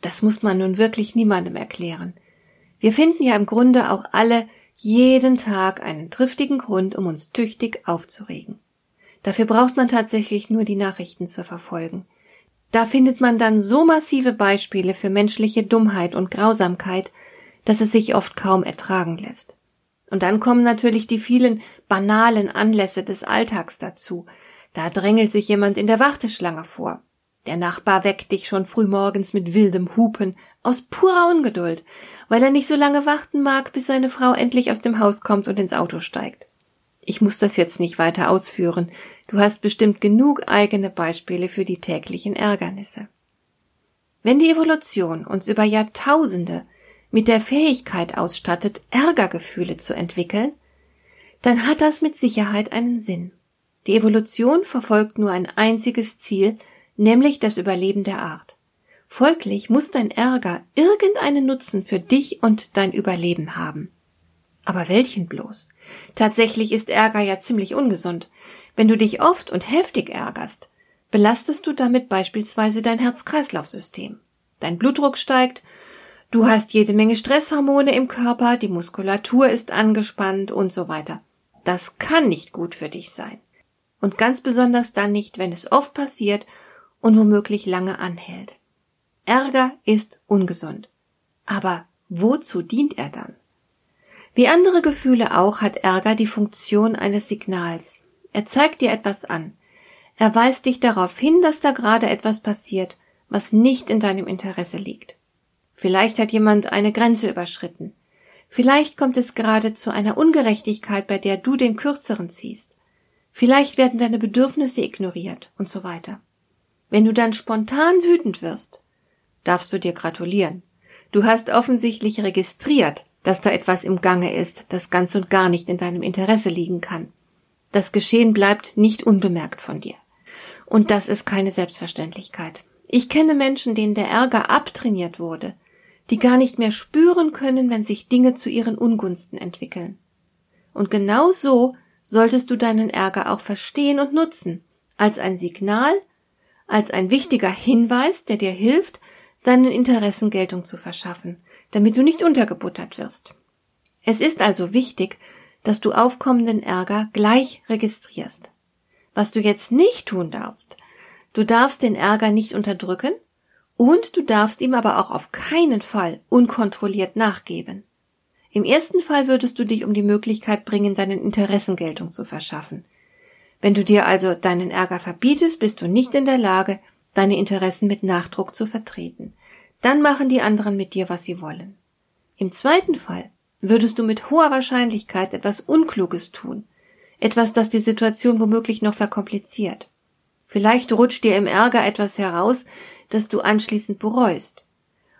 das muss man nun wirklich niemandem erklären. Wir finden ja im Grunde auch alle jeden Tag einen triftigen Grund, um uns tüchtig aufzuregen. Dafür braucht man tatsächlich nur die Nachrichten zu verfolgen. Da findet man dann so massive Beispiele für menschliche Dummheit und Grausamkeit, dass es sich oft kaum ertragen lässt. Und dann kommen natürlich die vielen banalen Anlässe des Alltags dazu. Da drängelt sich jemand in der Warteschlange vor. Der Nachbar weckt dich schon frühmorgens mit wildem Hupen aus purer Ungeduld, weil er nicht so lange warten mag, bis seine Frau endlich aus dem Haus kommt und ins Auto steigt. Ich muss das jetzt nicht weiter ausführen. Du hast bestimmt genug eigene Beispiele für die täglichen Ärgernisse. Wenn die Evolution uns über Jahrtausende mit der Fähigkeit ausstattet, Ärgergefühle zu entwickeln, dann hat das mit Sicherheit einen Sinn. Die Evolution verfolgt nur ein einziges Ziel, nämlich das Überleben der Art. Folglich muss dein Ärger irgendeinen Nutzen für dich und dein Überleben haben. Aber welchen bloß? Tatsächlich ist Ärger ja ziemlich ungesund. Wenn du dich oft und heftig ärgerst, belastest du damit beispielsweise dein Herz-Kreislauf-System. Dein Blutdruck steigt, du hast jede Menge Stresshormone im Körper, die Muskulatur ist angespannt und so weiter. Das kann nicht gut für dich sein. Und ganz besonders dann nicht, wenn es oft passiert und womöglich lange anhält. Ärger ist ungesund. Aber wozu dient er dann? Wie andere Gefühle auch hat Ärger die Funktion eines Signals. Er zeigt dir etwas an. Er weist dich darauf hin, dass da gerade etwas passiert, was nicht in deinem Interesse liegt. Vielleicht hat jemand eine Grenze überschritten. Vielleicht kommt es gerade zu einer Ungerechtigkeit, bei der du den Kürzeren ziehst. Vielleicht werden deine Bedürfnisse ignoriert und so weiter. Wenn du dann spontan wütend wirst, darfst du dir gratulieren. Du hast offensichtlich registriert, dass da etwas im Gange ist, das ganz und gar nicht in deinem Interesse liegen kann. Das Geschehen bleibt nicht unbemerkt von dir. Und das ist keine Selbstverständlichkeit. Ich kenne Menschen, denen der Ärger abtrainiert wurde, die gar nicht mehr spüren können, wenn sich Dinge zu ihren Ungunsten entwickeln. Und genau so solltest du deinen Ärger auch verstehen und nutzen, als ein Signal, als ein wichtiger Hinweis, der dir hilft, deinen Interessen Geltung zu verschaffen, damit du nicht untergebuttert wirst. Es ist also wichtig, dass du aufkommenden Ärger gleich registrierst. Was du jetzt nicht tun darfst, du darfst den Ärger nicht unterdrücken und du darfst ihm aber auch auf keinen Fall unkontrolliert nachgeben. Im ersten Fall würdest du dich um die Möglichkeit bringen, deinen Interessen Geltung zu verschaffen. Wenn du dir also deinen Ärger verbietest, bist du nicht in der Lage, deine Interessen mit Nachdruck zu vertreten. Dann machen die anderen mit dir, was sie wollen. Im zweiten Fall würdest du mit hoher Wahrscheinlichkeit etwas Unkluges tun, etwas, das die Situation womöglich noch verkompliziert. Vielleicht rutscht dir im Ärger etwas heraus, das du anschließend bereust.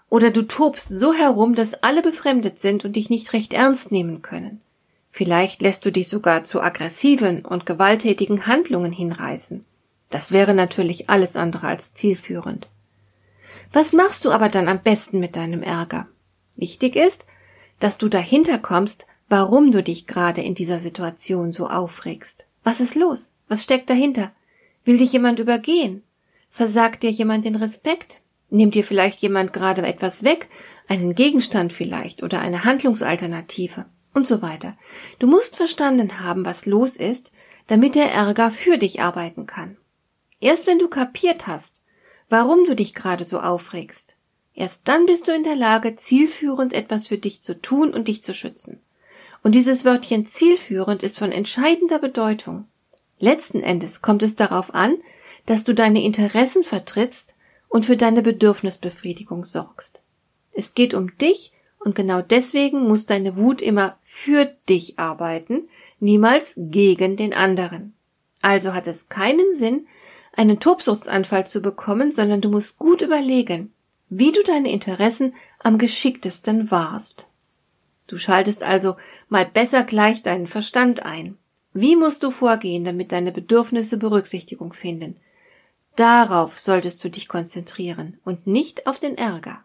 Oder du tobst so herum, dass alle befremdet sind und dich nicht recht ernst nehmen können. Vielleicht lässt du dich sogar zu aggressiven und gewalttätigen Handlungen hinreißen. Das wäre natürlich alles andere als zielführend. Was machst du aber dann am besten mit deinem Ärger? Wichtig ist, dass du dahinter kommst, warum du dich gerade in dieser Situation so aufregst. Was ist los? Was steckt dahinter? Will dich jemand übergehen? Versagt dir jemand den Respekt? Nimmt dir vielleicht jemand gerade etwas weg, einen Gegenstand vielleicht oder eine Handlungsalternative? Und so weiter. Du musst verstanden haben, was los ist, damit der Ärger für dich arbeiten kann. Erst wenn du kapiert hast, warum du dich gerade so aufregst, erst dann bist du in der Lage, zielführend etwas für dich zu tun und dich zu schützen. Und dieses Wörtchen zielführend ist von entscheidender Bedeutung. Letzten Endes kommt es darauf an, dass du deine Interessen vertrittst und für deine Bedürfnisbefriedigung sorgst. Es geht um dich und genau deswegen muss deine Wut immer für dich arbeiten, niemals gegen den anderen. Also hat es keinen Sinn, einen Tobsuchtsanfall zu bekommen, sondern du musst gut überlegen, wie du deine Interessen am geschicktesten wahrst. Du schaltest also mal besser gleich deinen Verstand ein. Wie musst du vorgehen, damit deine Bedürfnisse Berücksichtigung finden? Darauf solltest du dich konzentrieren und nicht auf den Ärger.